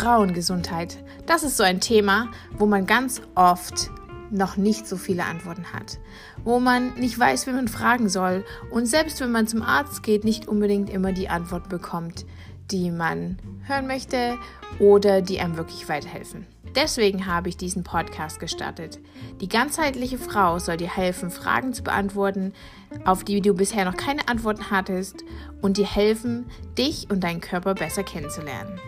Frauengesundheit. Das ist so ein Thema, wo man ganz oft noch nicht so viele Antworten hat, wo man nicht weiß, wie man fragen soll und selbst wenn man zum Arzt geht, nicht unbedingt immer die Antwort bekommt, die man hören möchte oder die einem wirklich weiterhelfen. Deswegen habe ich diesen Podcast gestartet. Die ganzheitliche Frau soll dir helfen, Fragen zu beantworten, auf die du bisher noch keine Antworten hattest und dir helfen, dich und deinen Körper besser kennenzulernen.